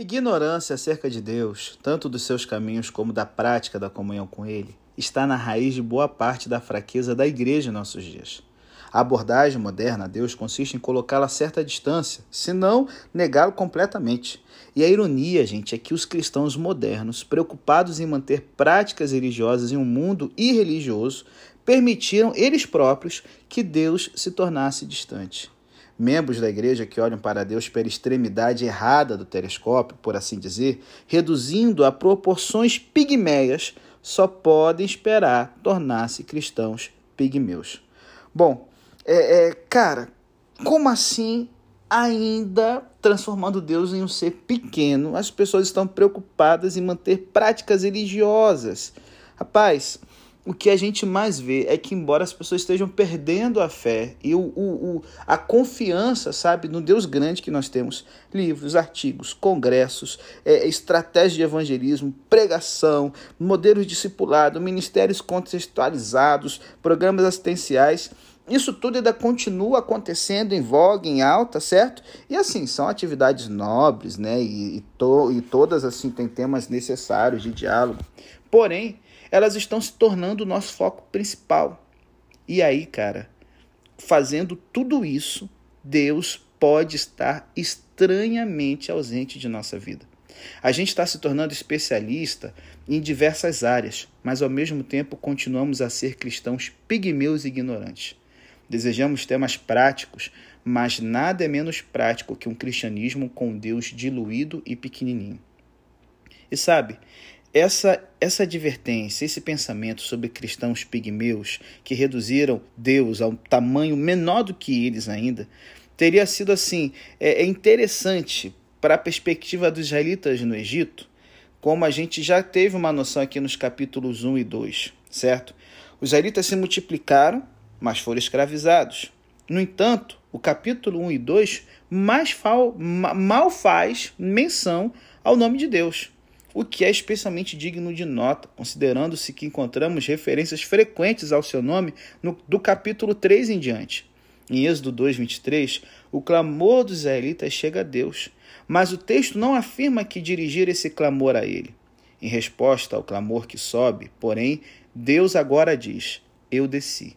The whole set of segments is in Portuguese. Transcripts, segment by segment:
Ignorância acerca de Deus, tanto dos seus caminhos como da prática da comunhão com Ele, está na raiz de boa parte da fraqueza da igreja em nossos dias. A abordagem moderna a Deus consiste em colocá-lo a certa distância, se não negá-lo completamente. E a ironia, gente, é que os cristãos modernos, preocupados em manter práticas religiosas em um mundo irreligioso, permitiram eles próprios que Deus se tornasse distante. Membros da igreja que olham para Deus pela extremidade errada do telescópio, por assim dizer, reduzindo a proporções pigmeias, só podem esperar tornar-se cristãos pigmeus. Bom, é, é, cara, como assim ainda transformando Deus em um ser pequeno? As pessoas estão preocupadas em manter práticas religiosas. Rapaz, o que a gente mais vê é que, embora as pessoas estejam perdendo a fé e o, o, o, a confiança, sabe, no Deus grande que nós temos, livros, artigos, congressos, é, estratégia de evangelismo, pregação, modelos discipulado, ministérios contextualizados, programas assistenciais, isso tudo ainda continua acontecendo em voga, em alta, certo? E assim, são atividades nobres, né? E, e, to, e todas assim têm temas necessários de diálogo. Porém, elas estão se tornando o nosso foco principal. E aí, cara, fazendo tudo isso, Deus pode estar estranhamente ausente de nossa vida. A gente está se tornando especialista em diversas áreas, mas ao mesmo tempo continuamos a ser cristãos pigmeus e ignorantes. Desejamos temas práticos, mas nada é menos prático que um cristianismo com Deus diluído e pequenininho. E sabe, essa, essa advertência, esse pensamento sobre cristãos pigmeus que reduziram Deus a um tamanho menor do que eles ainda, teria sido assim é, é interessante para a perspectiva dos israelitas no Egito, como a gente já teve uma noção aqui nos capítulos 1 e 2, certo? Os israelitas se multiplicaram, mas foram escravizados. No entanto, o capítulo 1 e 2 mais mal faz menção ao nome de Deus o que é especialmente digno de nota, considerando-se que encontramos referências frequentes ao seu nome no, do capítulo 3 em diante. Em Êxodo 2:23, o clamor dos israelitas chega a Deus, mas o texto não afirma que dirigir esse clamor a ele. Em resposta ao clamor que sobe, porém, Deus agora diz: Eu desci.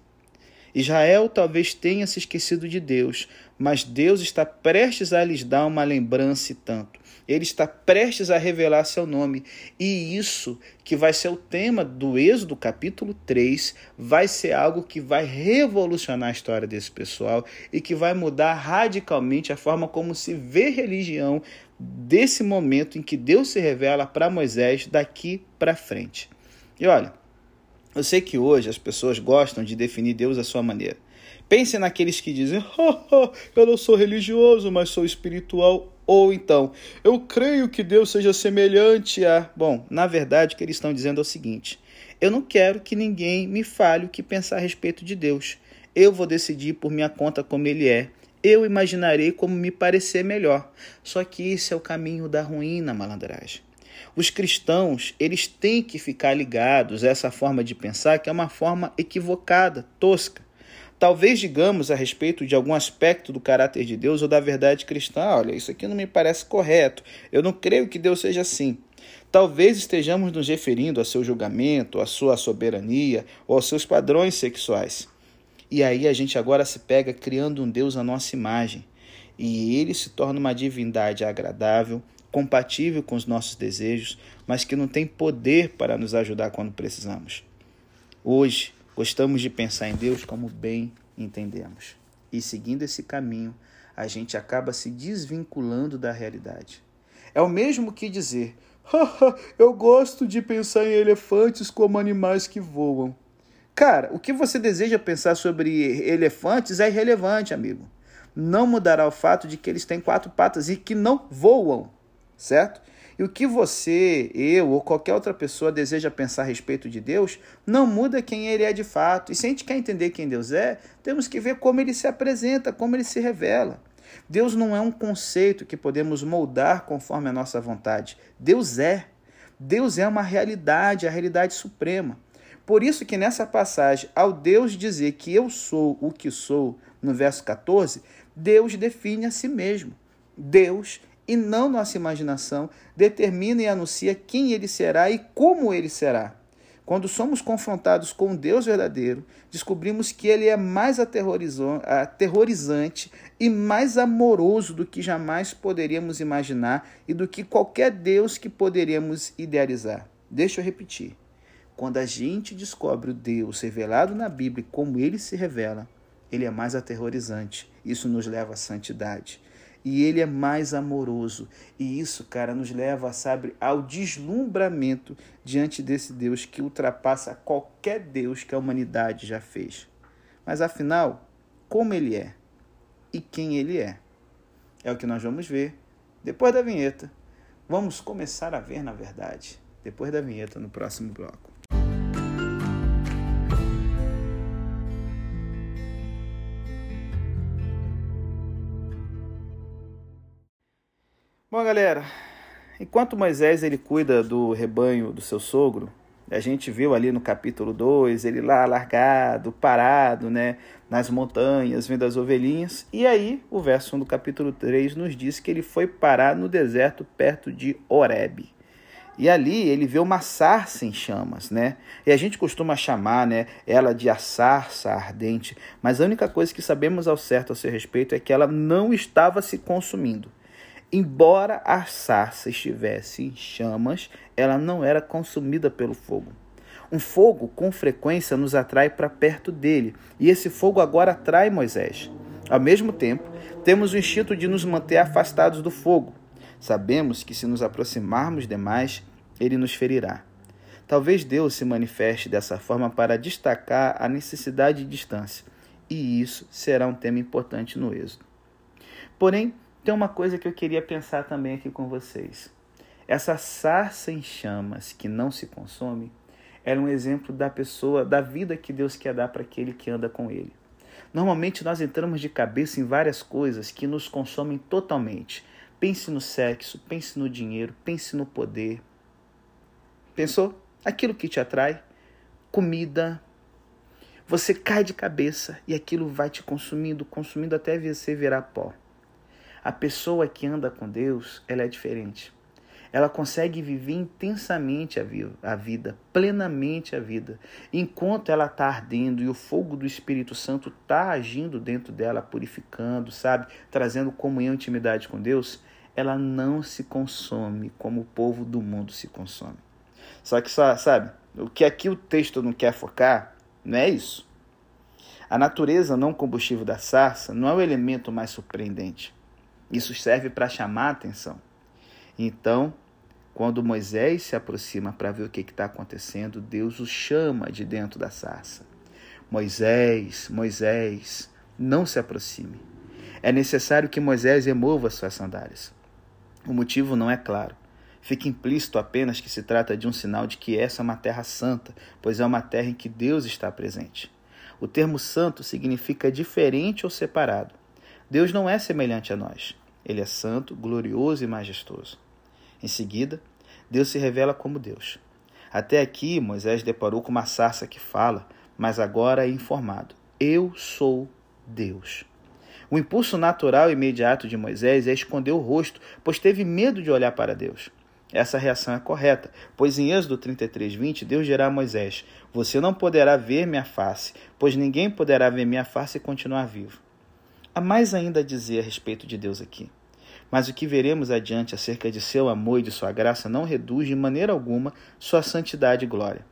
Israel talvez tenha se esquecido de Deus, mas Deus está prestes a lhes dar uma lembrança e tanto. Ele está prestes a revelar seu nome. E isso, que vai ser o tema do Êxodo capítulo 3, vai ser algo que vai revolucionar a história desse pessoal e que vai mudar radicalmente a forma como se vê religião desse momento em que Deus se revela para Moisés daqui para frente. E olha, eu sei que hoje as pessoas gostam de definir Deus à sua maneira. Pense naqueles que dizem: oh, oh, eu não sou religioso, mas sou espiritual. Ou então, eu creio que Deus seja semelhante a. Bom, na verdade, o que eles estão dizendo é o seguinte: eu não quero que ninguém me fale o que pensar a respeito de Deus. Eu vou decidir por minha conta como ele é. Eu imaginarei como me parecer melhor. Só que isso é o caminho da ruína, malandragem. Os cristãos, eles têm que ficar ligados a essa forma de pensar que é uma forma equivocada, tosca. Talvez digamos a respeito de algum aspecto do caráter de Deus ou da verdade cristã, olha, isso aqui não me parece correto. Eu não creio que Deus seja assim. Talvez estejamos nos referindo a seu julgamento, à sua soberania ou aos seus padrões sexuais. E aí a gente agora se pega criando um Deus à nossa imagem. E ele se torna uma divindade agradável, compatível com os nossos desejos, mas que não tem poder para nos ajudar quando precisamos. Hoje, Gostamos de pensar em Deus como bem entendemos. E seguindo esse caminho, a gente acaba se desvinculando da realidade. É o mesmo que dizer: eu gosto de pensar em elefantes como animais que voam. Cara, o que você deseja pensar sobre elefantes é irrelevante, amigo. Não mudará o fato de que eles têm quatro patas e que não voam, certo? E o que você, eu ou qualquer outra pessoa deseja pensar a respeito de Deus não muda quem ele é de fato. E se a gente quer entender quem Deus é, temos que ver como ele se apresenta, como ele se revela. Deus não é um conceito que podemos moldar conforme a nossa vontade. Deus é. Deus é uma realidade, a realidade suprema. Por isso que nessa passagem, ao Deus dizer que eu sou o que sou, no verso 14, Deus define a si mesmo. Deus e não nossa imaginação, determina e anuncia quem ele será e como ele será. Quando somos confrontados com o Deus verdadeiro, descobrimos que ele é mais aterrorizante e mais amoroso do que jamais poderíamos imaginar e do que qualquer Deus que poderíamos idealizar. Deixa eu repetir. Quando a gente descobre o Deus revelado na Bíblia como ele se revela, ele é mais aterrorizante. Isso nos leva à santidade e ele é mais amoroso. E isso, cara, nos leva, sabe, ao deslumbramento diante desse Deus que ultrapassa qualquer Deus que a humanidade já fez. Mas afinal, como ele é e quem ele é? É o que nós vamos ver depois da vinheta. Vamos começar a ver, na verdade, depois da vinheta no próximo bloco. Bom, galera, enquanto Moisés ele cuida do rebanho do seu sogro, a gente viu ali no capítulo 2, ele lá largado, parado, né, nas montanhas, vendo as ovelhinhas. E aí, o verso 1 do capítulo 3 nos diz que ele foi parar no deserto perto de Horebe. E ali ele vê uma sarça em chamas, né? E a gente costuma chamar, né, ela de a sarça ardente, mas a única coisa que sabemos ao certo a seu respeito é que ela não estava se consumindo. Embora a sarça estivesse em chamas, ela não era consumida pelo fogo. Um fogo, com frequência, nos atrai para perto dele, e esse fogo agora atrai Moisés. Ao mesmo tempo, temos o instinto de nos manter afastados do fogo. Sabemos que se nos aproximarmos demais, ele nos ferirá. Talvez Deus se manifeste dessa forma para destacar a necessidade de distância, e isso será um tema importante no Êxodo. Porém, tem uma coisa que eu queria pensar também aqui com vocês. Essa sarça em chamas que não se consome era um exemplo da pessoa, da vida que Deus quer dar para aquele que anda com Ele. Normalmente nós entramos de cabeça em várias coisas que nos consomem totalmente. Pense no sexo, pense no dinheiro, pense no poder. Pensou? Aquilo que te atrai, comida. Você cai de cabeça e aquilo vai te consumindo, consumindo até você virar pó. A pessoa que anda com Deus, ela é diferente. Ela consegue viver intensamente a vida, plenamente a vida. Enquanto ela está ardendo e o fogo do Espírito Santo está agindo dentro dela, purificando, sabe? Trazendo comunhão e intimidade com Deus, ela não se consome como o povo do mundo se consome. Só que, sabe, o que aqui o texto não quer focar não é isso. A natureza não combustível da sarça não é o elemento mais surpreendente. Isso serve para chamar a atenção. Então, quando Moisés se aproxima para ver o que está acontecendo, Deus o chama de dentro da sarça. Moisés, Moisés, não se aproxime. É necessário que Moisés remova suas sandálias. O motivo não é claro. Fica implícito apenas que se trata de um sinal de que essa é uma terra santa, pois é uma terra em que Deus está presente. O termo santo significa diferente ou separado. Deus não é semelhante a nós. Ele é santo, glorioso e majestoso. Em seguida, Deus se revela como Deus. Até aqui, Moisés deparou com uma sarça que fala, mas agora é informado: Eu sou Deus. O impulso natural e imediato de Moisés é esconder o rosto, pois teve medo de olhar para Deus. Essa reação é correta, pois em Êxodo 33, 20, Deus dirá a Moisés: Você não poderá ver minha face, pois ninguém poderá ver minha face e continuar vivo. Há mais ainda a dizer a respeito de Deus aqui. Mas o que veremos adiante acerca de seu amor e de sua graça não reduz de maneira alguma sua santidade e glória.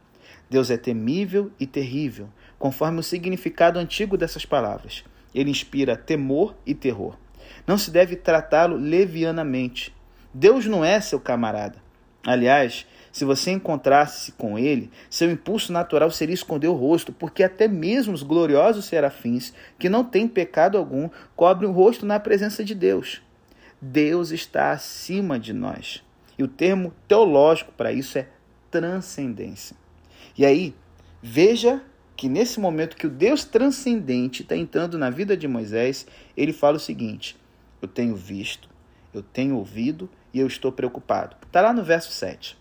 Deus é temível e terrível, conforme o significado antigo dessas palavras. Ele inspira temor e terror. Não se deve tratá-lo levianamente. Deus não é seu camarada. Aliás, se você encontrasse com ele, seu impulso natural seria esconder o rosto, porque até mesmo os gloriosos serafins, que não têm pecado algum, cobrem o rosto na presença de Deus. Deus está acima de nós. E o termo teológico para isso é transcendência. E aí, veja que nesse momento que o Deus transcendente está entrando na vida de Moisés, ele fala o seguinte: Eu tenho visto, eu tenho ouvido e eu estou preocupado. Está lá no verso 7.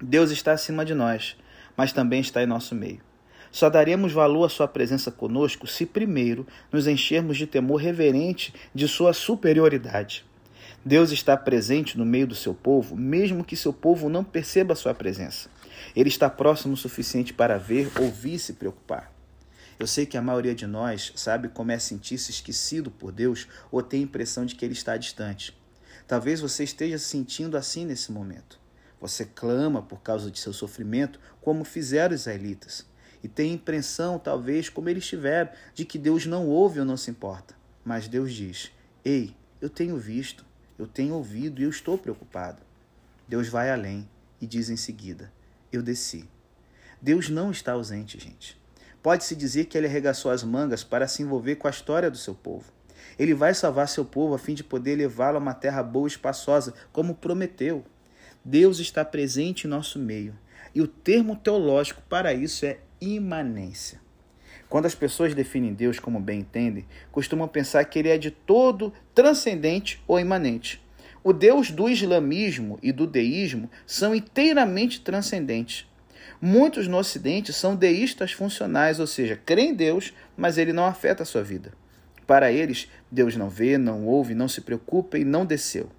Deus está acima de nós, mas também está em nosso meio. Só daremos valor à sua presença conosco se primeiro nos enchermos de temor reverente de sua superioridade. Deus está presente no meio do seu povo, mesmo que seu povo não perceba a sua presença. Ele está próximo o suficiente para ver, ouvir e se preocupar. Eu sei que a maioria de nós sabe como é sentir-se esquecido por Deus ou tem a impressão de que Ele está distante. Talvez você esteja se sentindo assim nesse momento. Você clama por causa de seu sofrimento, como fizeram os israelitas, e tem a impressão, talvez, como eles tiveram, de que Deus não ouve ou não se importa. Mas Deus diz: Ei, eu tenho visto, eu tenho ouvido e eu estou preocupado. Deus vai além e diz em seguida: Eu desci. Deus não está ausente, gente. Pode-se dizer que ele arregaçou as mangas para se envolver com a história do seu povo. Ele vai salvar seu povo a fim de poder levá-lo a uma terra boa e espaçosa, como prometeu. Deus está presente em nosso meio. E o termo teológico para isso é imanência. Quando as pessoas definem Deus como bem entendem, costumam pensar que ele é de todo transcendente ou imanente. O Deus do islamismo e do deísmo são inteiramente transcendentes. Muitos no Ocidente são deístas funcionais, ou seja, creem em Deus, mas ele não afeta a sua vida. Para eles, Deus não vê, não ouve, não se preocupa e não desceu.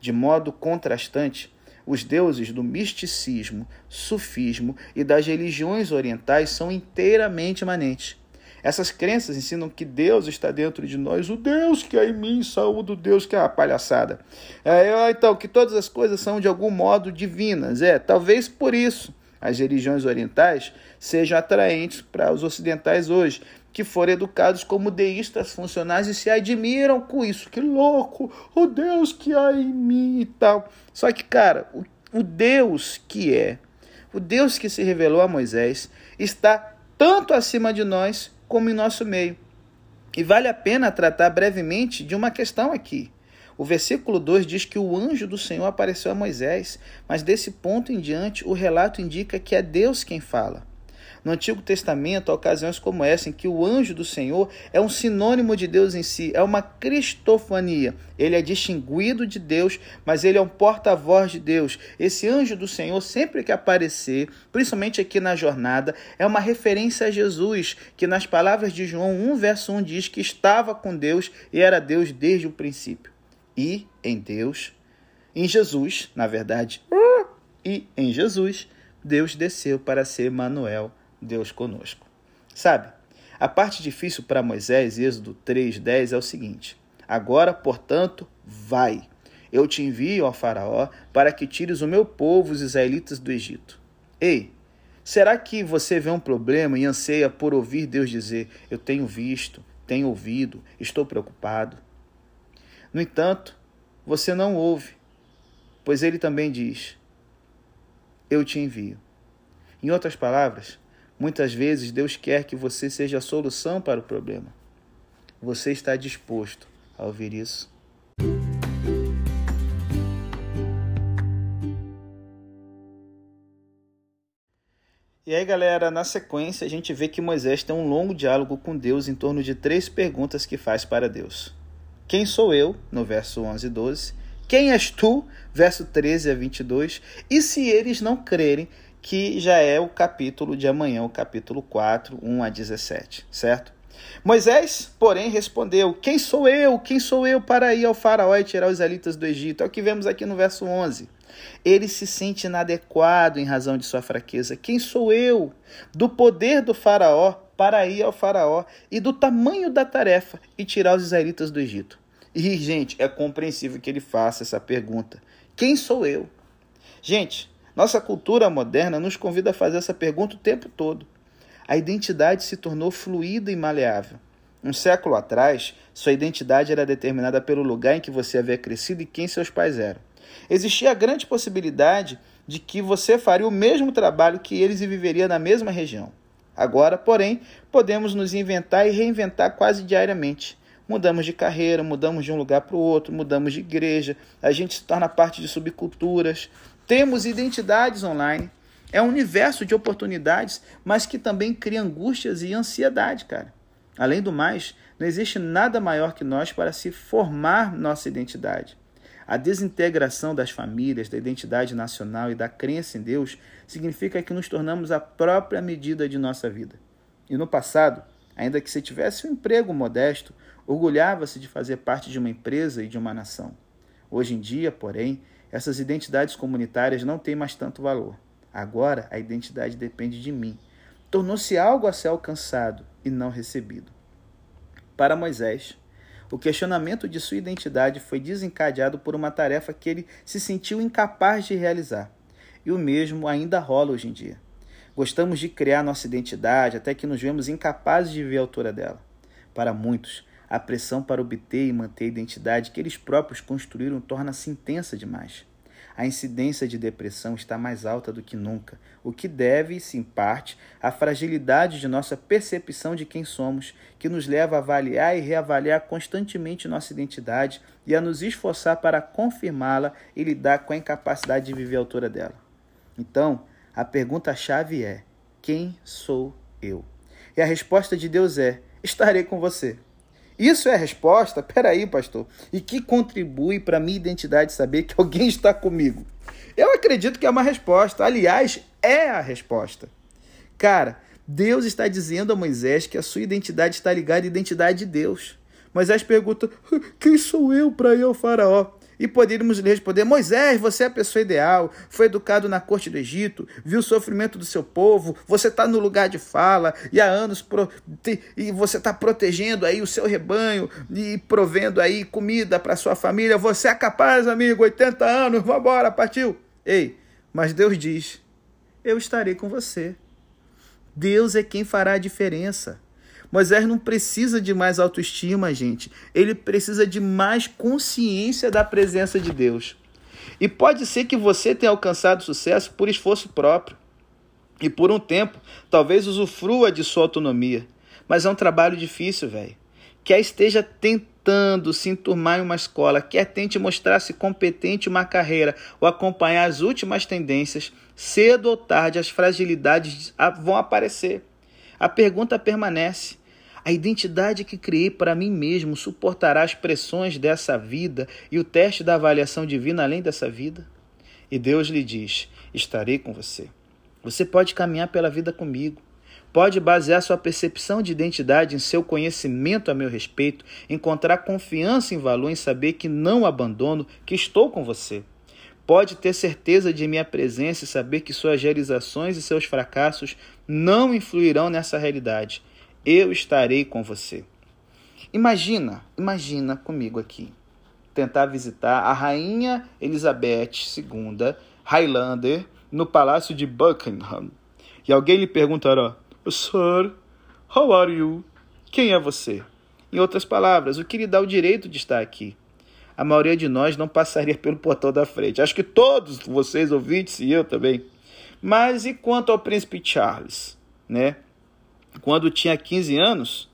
De modo contrastante, os deuses do misticismo, sufismo e das religiões orientais são inteiramente imanentes. Essas crenças ensinam que Deus está dentro de nós, o Deus que é em mim, saúde o Deus que é uma palhaçada. É, então, que todas as coisas são de algum modo divinas. É, talvez por isso as religiões orientais sejam atraentes para os ocidentais hoje, que foram educados como deístas funcionais e se admiram com isso. Que louco! O Deus que há em mim e tal. Só que, cara, o, o Deus que é, o Deus que se revelou a Moisés, está tanto acima de nós como em nosso meio. E vale a pena tratar brevemente de uma questão aqui. O versículo 2 diz que o anjo do Senhor apareceu a Moisés, mas desse ponto em diante o relato indica que é Deus quem fala. No Antigo Testamento, há ocasiões como essa em que o anjo do Senhor é um sinônimo de Deus em si, é uma cristofania. Ele é distinguido de Deus, mas ele é um porta-voz de Deus. Esse anjo do Senhor, sempre que aparecer, principalmente aqui na jornada, é uma referência a Jesus, que nas palavras de João 1, verso 1 diz que estava com Deus e era Deus desde o princípio. E em Deus, em Jesus, na verdade, e em Jesus, Deus desceu para ser Manuel, Deus conosco. Sabe, a parte difícil para Moisés, Êxodo 3,10, é o seguinte: Agora, portanto, vai. Eu te envio ao Faraó para que tires o meu povo, os israelitas, do Egito. Ei, será que você vê um problema e anseia por ouvir Deus dizer: Eu tenho visto, tenho ouvido, estou preocupado? No entanto, você não ouve, pois ele também diz: Eu te envio. Em outras palavras, Muitas vezes Deus quer que você seja a solução para o problema. Você está disposto a ouvir isso? E aí, galera, na sequência a gente vê que Moisés tem um longo diálogo com Deus em torno de três perguntas que faz para Deus. Quem sou eu? No verso 11 e 12. Quem és tu? Verso 13 a 22. E se eles não crerem, que já é o capítulo de amanhã, o capítulo 4, 1 a 17, certo? Moisés, porém, respondeu: Quem sou eu? Quem sou eu para ir ao Faraó e tirar os israelitas do Egito? É o que vemos aqui no verso 11. Ele se sente inadequado em razão de sua fraqueza. Quem sou eu? Do poder do Faraó para ir ao Faraó e do tamanho da tarefa e tirar os israelitas do Egito. E, gente, é compreensível que ele faça essa pergunta: Quem sou eu? Gente, nossa cultura moderna nos convida a fazer essa pergunta o tempo todo. A identidade se tornou fluida e maleável. Um século atrás, sua identidade era determinada pelo lugar em que você havia crescido e quem seus pais eram. Existia a grande possibilidade de que você faria o mesmo trabalho que eles e viveria na mesma região. Agora, porém, podemos nos inventar e reinventar quase diariamente. Mudamos de carreira, mudamos de um lugar para o outro, mudamos de igreja, a gente se torna parte de subculturas, temos identidades online. É um universo de oportunidades, mas que também cria angústias e ansiedade, cara. Além do mais, não existe nada maior que nós para se formar nossa identidade. A desintegração das famílias, da identidade nacional e da crença em Deus significa que nos tornamos a própria medida de nossa vida. E no passado, ainda que se tivesse um emprego modesto, orgulhava-se de fazer parte de uma empresa e de uma nação. Hoje em dia, porém, essas identidades comunitárias não têm mais tanto valor. Agora a identidade depende de mim. Tornou-se algo a ser alcançado e não recebido. Para Moisés, o questionamento de sua identidade foi desencadeado por uma tarefa que ele se sentiu incapaz de realizar. E o mesmo ainda rola hoje em dia. Gostamos de criar nossa identidade até que nos vemos incapazes de ver a altura dela. Para muitos, a pressão para obter e manter a identidade que eles próprios construíram torna-se intensa demais. A incidência de depressão está mais alta do que nunca, o que deve-se, em parte, à fragilidade de nossa percepção de quem somos, que nos leva a avaliar e reavaliar constantemente nossa identidade e a nos esforçar para confirmá-la e lidar com a incapacidade de viver a altura dela. Então, a pergunta-chave é: quem sou eu? E a resposta de Deus é: estarei com você. Isso é a resposta? Peraí, pastor. E que contribui para a minha identidade saber que alguém está comigo? Eu acredito que é uma resposta. Aliás, é a resposta. Cara, Deus está dizendo a Moisés que a sua identidade está ligada à identidade de Deus. Moisés pergunta: Quem sou eu para ir ao Faraó? E poderíamos lhe responder: Moisés, você é a pessoa ideal, foi educado na corte do Egito, viu o sofrimento do seu povo, você está no lugar de fala e há anos pro, e você está protegendo aí o seu rebanho e provendo aí comida para sua família. Você é capaz, amigo, 80 anos, vambora, partiu. Ei, mas Deus diz: Eu estarei com você. Deus é quem fará a diferença. Moisés não precisa de mais autoestima, gente. Ele precisa de mais consciência da presença de Deus. E pode ser que você tenha alcançado sucesso por esforço próprio. E por um tempo, talvez usufrua de sua autonomia. Mas é um trabalho difícil, velho. Quer esteja tentando se enturmar em uma escola, quer tente mostrar-se competente em uma carreira ou acompanhar as últimas tendências, cedo ou tarde as fragilidades vão aparecer. A pergunta permanece: a identidade que criei para mim mesmo suportará as pressões dessa vida e o teste da avaliação divina além dessa vida? E Deus lhe diz: Estarei com você. Você pode caminhar pela vida comigo. Pode basear sua percepção de identidade em seu conhecimento a meu respeito, encontrar confiança em valor em saber que não abandono, que estou com você. Pode ter certeza de minha presença e saber que suas realizações e seus fracassos não influirão nessa realidade eu estarei com você. Imagina, imagina comigo aqui, tentar visitar a rainha Elizabeth II, Highlander, no palácio de Buckingham. E alguém lhe perguntará: Sir, how are you? Quem é você? Em outras palavras, o que lhe dá o direito de estar aqui? A maioria de nós não passaria pelo portão da frente. Acho que todos vocês ouvintes e eu também. Mas e quanto ao príncipe Charles, né? Quando tinha 15 anos,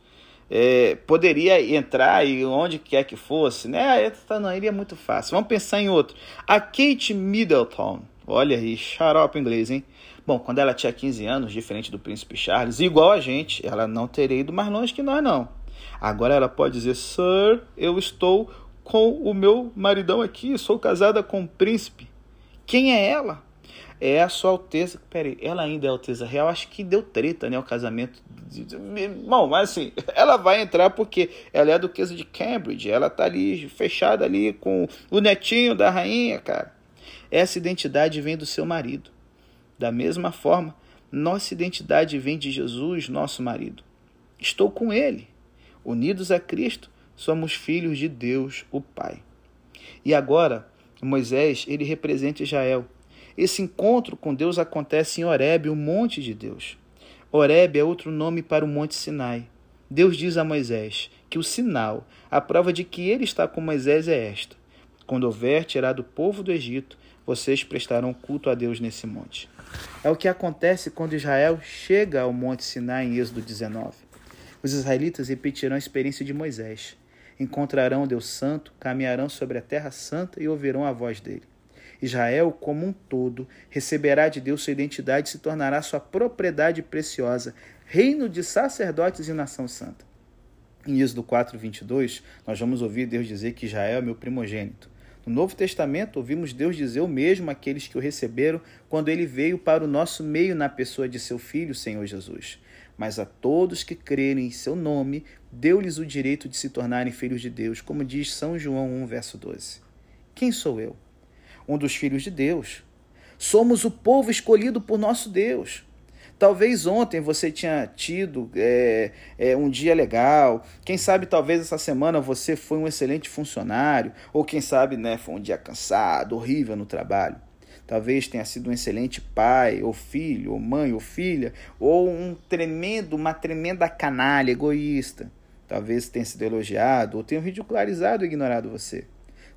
é, poderia entrar e onde quer que fosse, né? Ah, não, iria muito fácil. Vamos pensar em outro. A Kate Middleton, olha aí, xarope inglês, hein? Bom, quando ela tinha 15 anos, diferente do príncipe Charles, igual a gente, ela não teria ido mais longe que nós, não. Agora ela pode dizer, Sir, eu estou com o meu maridão aqui, sou casada com o príncipe. Quem é ela? É a sua Alteza. Peraí, ela ainda é Alteza Real? Acho que deu treta, né? O casamento. Bom, mas assim, ela vai entrar porque ela é a Duquesa de Cambridge. Ela tá ali, fechada ali com o netinho da rainha, cara. Essa identidade vem do seu marido. Da mesma forma, nossa identidade vem de Jesus, nosso marido. Estou com ele. Unidos a Cristo, somos filhos de Deus, o Pai. E agora, Moisés, ele representa Israel esse encontro com Deus acontece em Horebe, o monte de Deus. Horebe é outro nome para o Monte Sinai. Deus diz a Moisés que o sinal, a prova de que ele está com Moisés é esta: quando houver tirado o povo do Egito, vocês prestarão culto a Deus nesse monte. É o que acontece quando Israel chega ao Monte Sinai em Êxodo 19. Os israelitas repetirão a experiência de Moisés. Encontrarão Deus Santo, caminharão sobre a terra santa e ouvirão a voz dele. Israel, como um todo, receberá de Deus sua identidade e se tornará sua propriedade preciosa, reino de sacerdotes e nação santa. Em Êxodo 4, 22, nós vamos ouvir Deus dizer que Israel é meu primogênito. No Novo Testamento, ouvimos Deus dizer o mesmo àqueles que o receberam quando ele veio para o nosso meio na pessoa de seu Filho, Senhor Jesus. Mas a todos que crerem em seu nome, deu-lhes o direito de se tornarem filhos de Deus, como diz São João 1, verso 12. Quem sou eu? Um dos filhos de Deus. Somos o povo escolhido por nosso Deus. Talvez ontem você tinha tido é, é, um dia legal. Quem sabe talvez essa semana você foi um excelente funcionário. Ou quem sabe né, foi um dia cansado, horrível no trabalho. Talvez tenha sido um excelente pai, ou filho, ou mãe, ou filha, ou um tremendo, uma tremenda canalha, egoísta. Talvez tenha sido elogiado, ou tenha ridicularizado ou ignorado você.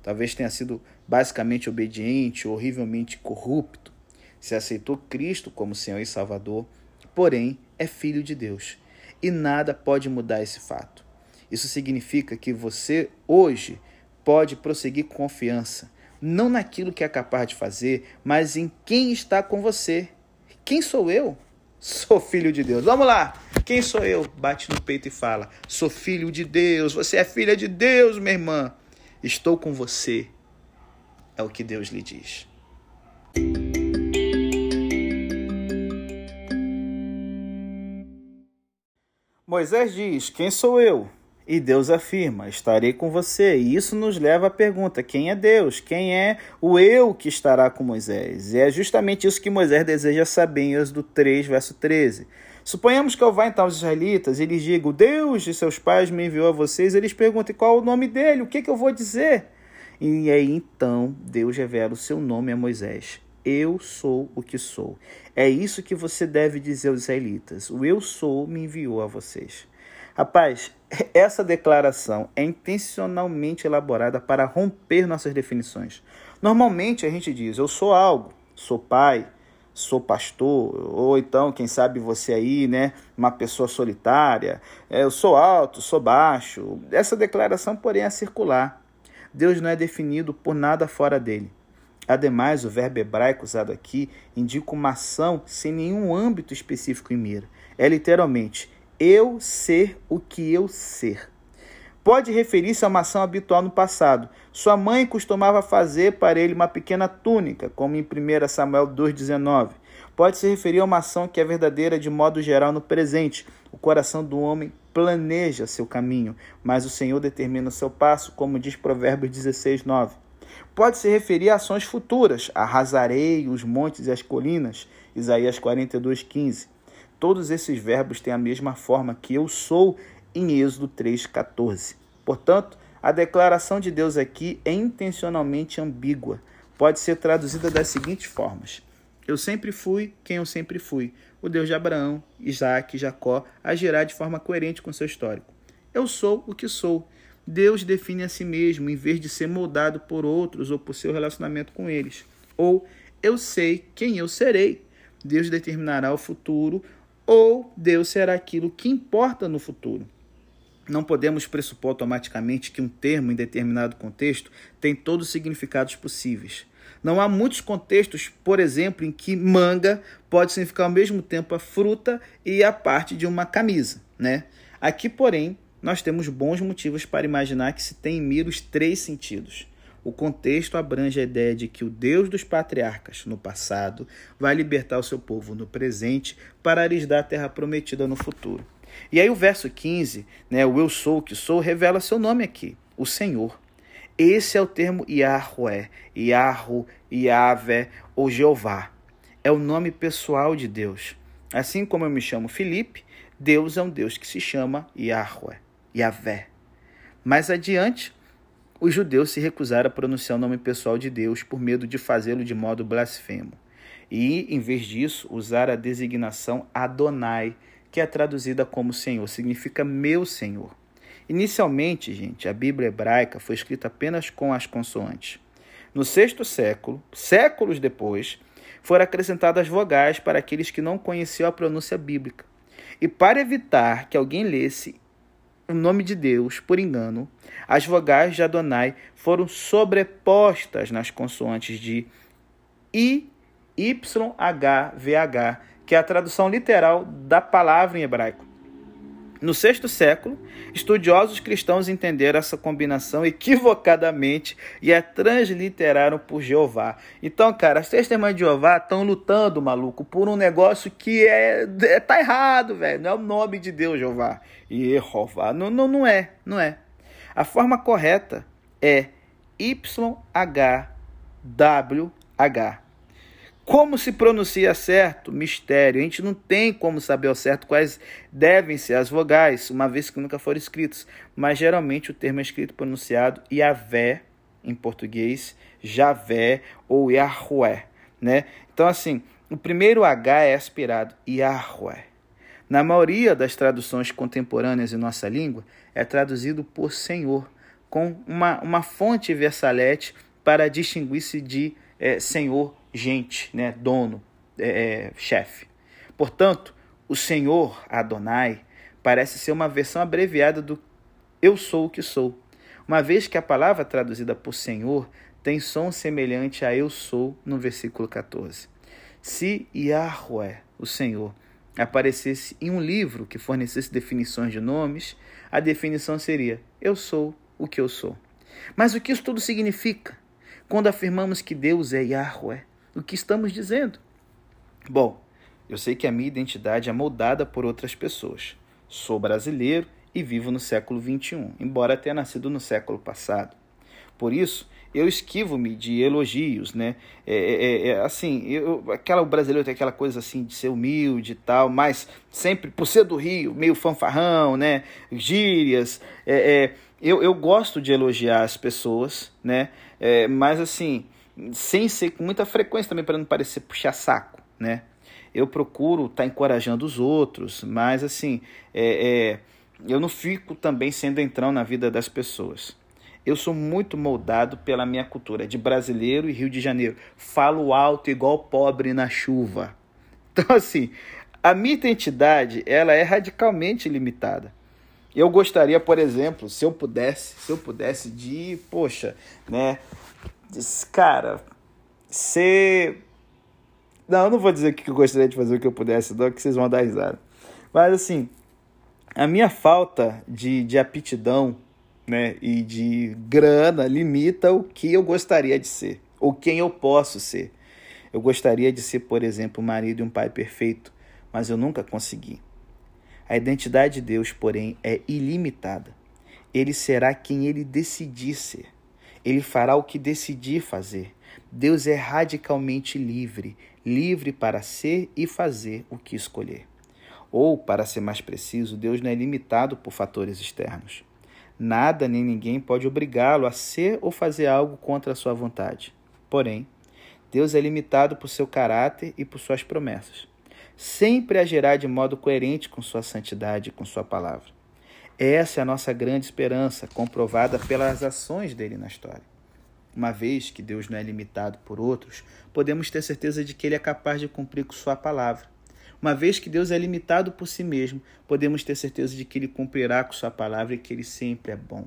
Talvez tenha sido basicamente obediente, horrivelmente corrupto. Se aceitou Cristo como Senhor e Salvador, porém é filho de Deus. E nada pode mudar esse fato. Isso significa que você hoje pode prosseguir com confiança, não naquilo que é capaz de fazer, mas em quem está com você. Quem sou eu? Sou filho de Deus. Vamos lá. Quem sou eu? Bate no peito e fala: Sou filho de Deus. Você é filha de Deus, minha irmã. Estou com você. É o que Deus lhe diz. Moisés diz: Quem sou eu? E Deus afirma: Estarei com você. E isso nos leva à pergunta: quem é Deus? Quem é o eu que estará com Moisés? E é justamente isso que Moisés deseja saber em Êxodo 3, verso 13. Suponhamos que eu vá então aos israelitas e lhes diga: O Deus de seus pais me enviou a vocês. Eles perguntem qual o nome dele, o que, que eu vou dizer? E aí então Deus revela o seu nome a Moisés. Eu sou o que sou. É isso que você deve dizer aos israelitas. O eu sou me enviou a vocês. Rapaz, essa declaração é intencionalmente elaborada para romper nossas definições. Normalmente a gente diz: eu sou algo, sou pai, sou pastor, ou então, quem sabe você aí, né, uma pessoa solitária, é, eu sou alto, sou baixo. Essa declaração, porém, é circular. Deus não é definido por nada fora dele. Ademais, o verbo hebraico usado aqui indica uma ação sem nenhum âmbito específico em mira. É literalmente eu ser o que eu ser. Pode referir-se a uma ação habitual no passado. Sua mãe costumava fazer para ele uma pequena túnica, como em 1 Samuel 2,19. Pode se referir a uma ação que é verdadeira de modo geral no presente. O coração do homem planeja seu caminho, mas o Senhor determina o seu passo, como diz Provérbios 16, 9 pode se referir a ações futuras. Arrasarei os montes e as colinas. Isaías 42, 15. Todos esses verbos têm a mesma forma que eu sou em Êxodo 3, 14. Portanto, a declaração de Deus aqui é intencionalmente ambígua. Pode ser traduzida das seguintes formas: Eu sempre fui quem eu sempre fui. O Deus de Abraão, Isaac e Jacó agirá de forma coerente com seu histórico. Eu sou o que sou. Deus define a si mesmo em vez de ser moldado por outros ou por seu relacionamento com eles. Ou eu sei quem eu serei. Deus determinará o futuro ou Deus será aquilo que importa no futuro. Não podemos pressupor automaticamente que um termo em determinado contexto tem todos os significados possíveis. Não há muitos contextos, por exemplo, em que manga pode significar ao mesmo tempo a fruta e a parte de uma camisa, né? Aqui, porém, nós temos bons motivos para imaginar que se tem em mira os três sentidos. O contexto abrange a ideia de que o Deus dos patriarcas, no passado, vai libertar o seu povo no presente para lhes dar a terra prometida no futuro. E aí o verso 15, né, o eu sou o que sou, revela seu nome aqui, o Senhor. Esse é o termo Yahweh, Yahru, Yahvé ou Jeová. É o nome pessoal de Deus. Assim como eu me chamo Felipe, Deus é um Deus que se chama Yahweh. Yahvé. Mais adiante, os judeus se recusaram a pronunciar o nome pessoal de Deus por medo de fazê-lo de modo blasfemo. E, em vez disso, usar a designação Adonai, que é traduzida como Senhor, significa meu Senhor. Inicialmente, gente, a Bíblia hebraica foi escrita apenas com as consoantes. No sexto século, séculos depois, foram acrescentadas vogais para aqueles que não conheciam a pronúncia bíblica. E para evitar que alguém lesse o nome de Deus por engano, as vogais de Adonai foram sobrepostas nas consoantes de I, Y, H, VH, que é a tradução literal da palavra em hebraico. No sexto século, estudiosos cristãos entenderam essa combinação equivocadamente e a transliteraram por Jeová. Então, cara, as testemunhas de Jeová estão lutando, maluco, por um negócio que é, é tá errado, velho. Não é o nome de Deus, Jeová. E Jeová. Não, não, não é, não é. A forma correta é YHWH. Como se pronuncia certo? Mistério. A gente não tem como saber ao certo quais devem ser as vogais, uma vez que nunca foram escritos. Mas geralmente o termo é escrito pronunciado Yahvé, em português, Javé ou Yahweh. Né? Então, assim, o primeiro H é aspirado, Yahweh. Na maioria das traduções contemporâneas em nossa língua, é traduzido por Senhor, com uma, uma fonte versalete para distinguir-se de é, Senhor gente, né, dono, é, é, chefe. Portanto, o Senhor Adonai parece ser uma versão abreviada do eu sou o que sou, uma vez que a palavra traduzida por Senhor tem som semelhante a eu sou no versículo 14. Se Yahweh, o Senhor, aparecesse em um livro que fornecesse definições de nomes, a definição seria eu sou o que eu sou. Mas o que isso tudo significa? Quando afirmamos que Deus é Yahweh, o que estamos dizendo? Bom, eu sei que a minha identidade é moldada por outras pessoas. Sou brasileiro e vivo no século XXI, embora tenha nascido no século passado. Por isso, eu esquivo-me de elogios, né? É, é, é, é assim, eu, aquela, o brasileiro tem aquela coisa assim de ser humilde e tal, mas sempre, por ser do Rio, meio fanfarrão, né? Gírias. É, é eu, eu gosto de elogiar as pessoas, né? Mas assim, sem ser com muita frequência também para não parecer puxar saco, né? Eu procuro estar tá encorajando os outros, mas assim, é, é, eu não fico também sendo entrão na vida das pessoas. Eu sou muito moldado pela minha cultura de brasileiro e Rio de Janeiro. Falo alto igual pobre na chuva. Então assim, a minha identidade ela é radicalmente limitada. Eu gostaria, por exemplo, se eu pudesse, se eu pudesse de, poxa, né, cara, ser. Não, eu não vou dizer que eu gostaria de fazer o que eu pudesse, não, que vocês vão dar risada. Mas assim, a minha falta de, de aptidão né, e de grana limita o que eu gostaria de ser, ou quem eu posso ser. Eu gostaria de ser, por exemplo, um marido e um pai perfeito, mas eu nunca consegui. A identidade de Deus, porém, é ilimitada. Ele será quem ele decidir ser. Ele fará o que decidir fazer. Deus é radicalmente livre, livre para ser e fazer o que escolher. Ou, para ser mais preciso, Deus não é limitado por fatores externos. Nada nem ninguém pode obrigá-lo a ser ou fazer algo contra a sua vontade. Porém, Deus é limitado por seu caráter e por suas promessas. Sempre agirá de modo coerente com sua santidade e com sua palavra. Essa é a nossa grande esperança, comprovada pelas ações dele na história. Uma vez que Deus não é limitado por outros, podemos ter certeza de que ele é capaz de cumprir com sua palavra. Uma vez que Deus é limitado por si mesmo, podemos ter certeza de que ele cumprirá com sua palavra e que ele sempre é bom.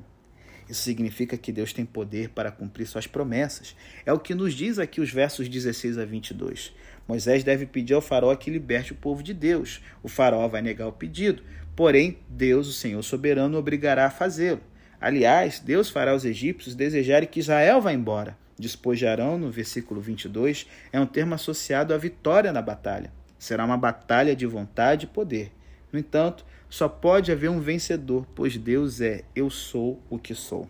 Isso significa que Deus tem poder para cumprir suas promessas. É o que nos diz aqui os versos 16 a 22. Moisés deve pedir ao faraó que liberte o povo de Deus. O faraó vai negar o pedido, Porém, Deus, o Senhor soberano, obrigará a fazê-lo. Aliás, Deus fará os egípcios desejarem que Israel vá embora. Despojarão, no versículo 22, é um termo associado à vitória na batalha. Será uma batalha de vontade e poder. No entanto, só pode haver um vencedor, pois Deus é eu sou o que sou.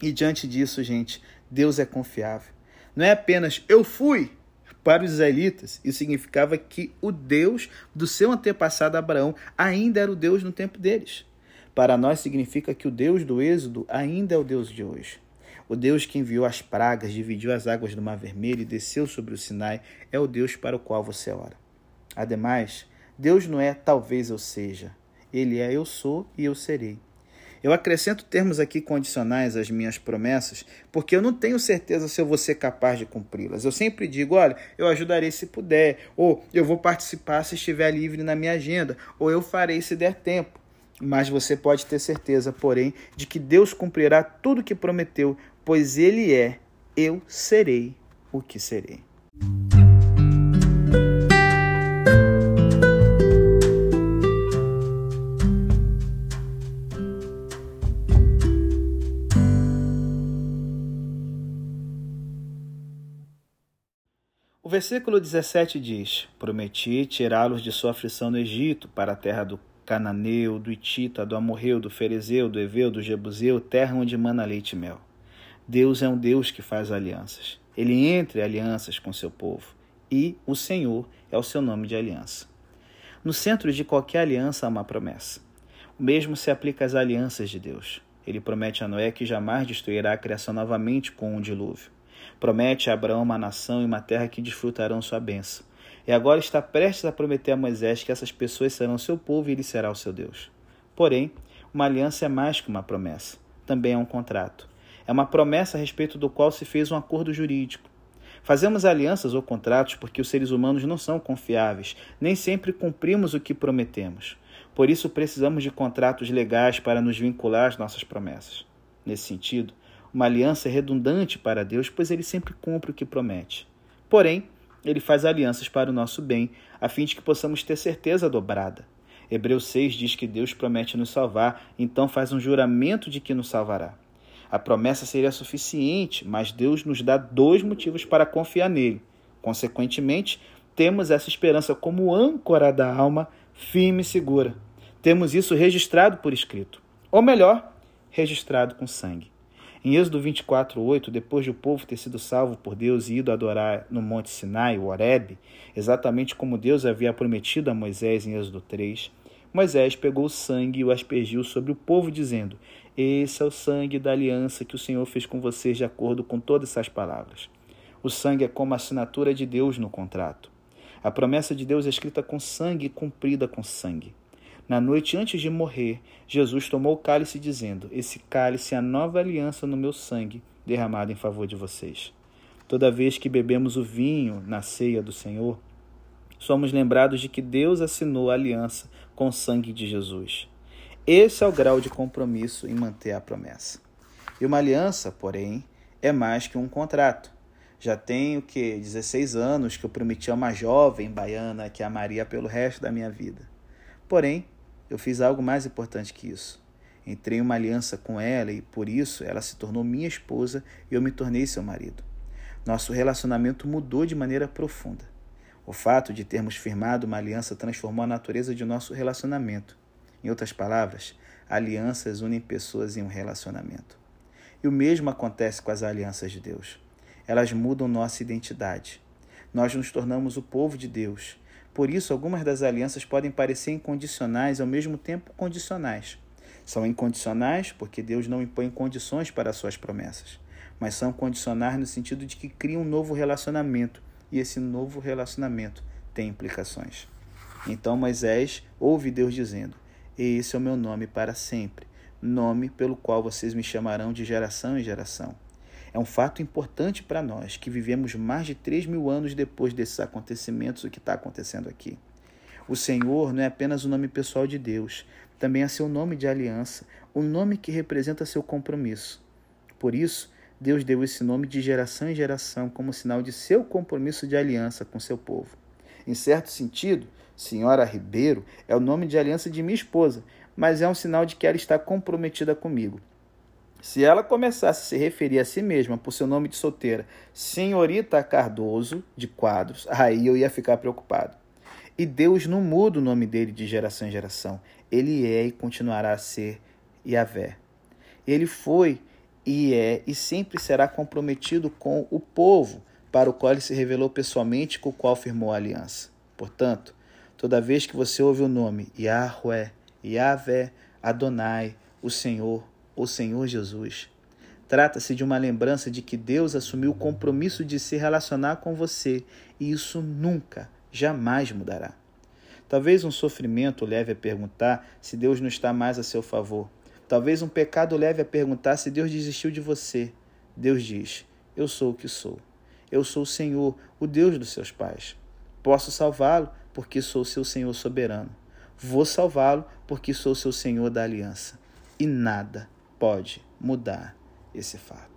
E diante disso, gente, Deus é confiável. Não é apenas eu fui, para os israelitas, isso significava que o Deus do seu antepassado Abraão ainda era o Deus no tempo deles. Para nós, significa que o Deus do Êxodo ainda é o Deus de hoje. O Deus que enviou as pragas, dividiu as águas do Mar Vermelho e desceu sobre o Sinai é o Deus para o qual você ora. Ademais, Deus não é talvez eu seja. Ele é eu sou e eu serei. Eu acrescento termos aqui condicionais às minhas promessas, porque eu não tenho certeza se eu vou ser capaz de cumpri-las. Eu sempre digo, olha, eu ajudarei se puder, ou eu vou participar se estiver livre na minha agenda, ou eu farei se der tempo. Mas você pode ter certeza, porém, de que Deus cumprirá tudo o que prometeu, pois Ele é, eu serei o que serei. Versículo 17 diz: Prometi tirá-los de sua aflição no Egito, para a terra do Cananeu, do Itita, do Amorreu, do Ferezeu, do Eveu, do Jebuseu, terra onde mana leite e mel. Deus é um Deus que faz alianças. Ele entra em alianças com seu povo e o Senhor é o seu nome de aliança. No centro de qualquer aliança há uma promessa. O mesmo se aplica às alianças de Deus. Ele promete a Noé que jamais destruirá a criação novamente com um dilúvio. Promete a Abraão uma nação e uma terra que desfrutarão sua bênção. E agora está prestes a prometer a Moisés que essas pessoas serão seu povo e ele será o seu Deus. Porém, uma aliança é mais que uma promessa, também é um contrato. É uma promessa a respeito do qual se fez um acordo jurídico. Fazemos alianças ou contratos porque os seres humanos não são confiáveis, nem sempre cumprimos o que prometemos. Por isso precisamos de contratos legais para nos vincular às nossas promessas. Nesse sentido, uma aliança redundante para Deus, pois ele sempre cumpre o que promete. Porém, ele faz alianças para o nosso bem, a fim de que possamos ter certeza dobrada. Hebreus 6 diz que Deus promete nos salvar, então faz um juramento de que nos salvará. A promessa seria suficiente, mas Deus nos dá dois motivos para confiar nele. Consequentemente, temos essa esperança como âncora da alma, firme e segura. Temos isso registrado por escrito, ou melhor, registrado com sangue. Em Êxodo 24:8, depois de o povo ter sido salvo por Deus e ido adorar no Monte Sinai, o Horebe, exatamente como Deus havia prometido a Moisés em Êxodo 3, Moisés pegou o sangue e o aspergiu sobre o povo, dizendo: Esse é o sangue da aliança que o Senhor fez com vocês, de acordo com todas essas palavras. O sangue é como a assinatura de Deus no contrato. A promessa de Deus é escrita com sangue e cumprida com sangue. Na noite antes de morrer, Jesus tomou o cálice, dizendo: Esse cálice é a nova aliança no meu sangue, derramado em favor de vocês. Toda vez que bebemos o vinho na ceia do Senhor, somos lembrados de que Deus assinou a aliança com o sangue de Jesus. Esse é o grau de compromisso em manter a promessa. E uma aliança, porém, é mais que um contrato. Já tenho que 16 anos que eu prometi a uma jovem baiana que amaria pelo resto da minha vida. Porém, eu fiz algo mais importante que isso. Entrei em uma aliança com ela e por isso ela se tornou minha esposa e eu me tornei seu marido. Nosso relacionamento mudou de maneira profunda. O fato de termos firmado uma aliança transformou a natureza de nosso relacionamento. Em outras palavras, alianças unem pessoas em um relacionamento. E o mesmo acontece com as alianças de Deus. Elas mudam nossa identidade. Nós nos tornamos o povo de Deus. Por isso, algumas das alianças podem parecer incondicionais ao mesmo tempo condicionais. São incondicionais porque Deus não impõe condições para suas promessas, mas são condicionais no sentido de que criam um novo relacionamento e esse novo relacionamento tem implicações. Então Moisés ouve Deus dizendo: Esse é o meu nome para sempre, nome pelo qual vocês me chamarão de geração em geração. É um fato importante para nós que vivemos mais de 3 mil anos depois desses acontecimentos, o que está acontecendo aqui. O Senhor não é apenas o nome pessoal de Deus, também é seu nome de aliança, o nome que representa seu compromisso. Por isso, Deus deu esse nome de geração em geração como sinal de seu compromisso de aliança com seu povo. Em certo sentido, Senhora Ribeiro é o nome de aliança de minha esposa, mas é um sinal de que ela está comprometida comigo. Se ela começasse a se referir a si mesma por seu nome de solteira, Senhorita Cardoso, de Quadros, aí eu ia ficar preocupado. E Deus não muda o nome dele de geração em geração. Ele é e continuará a ser Yahvé. Ele foi e é e sempre será comprometido com o povo para o qual ele se revelou pessoalmente com o qual firmou a aliança. Portanto, toda vez que você ouve o nome Yahweh, Yahvé, Adonai, o Senhor, o Senhor Jesus, trata-se de uma lembrança de que Deus assumiu o compromisso de se relacionar com você e isso nunca, jamais mudará. Talvez um sofrimento leve a perguntar se Deus não está mais a seu favor Talvez um pecado leve a perguntar se Deus desistiu de você. Deus diz: Eu sou o que sou. Eu sou o Senhor, o Deus dos seus pais. Posso salvá-lo porque sou seu Senhor soberano. Vou salvá-lo porque sou seu Senhor da aliança. E nada pode mudar esse fato.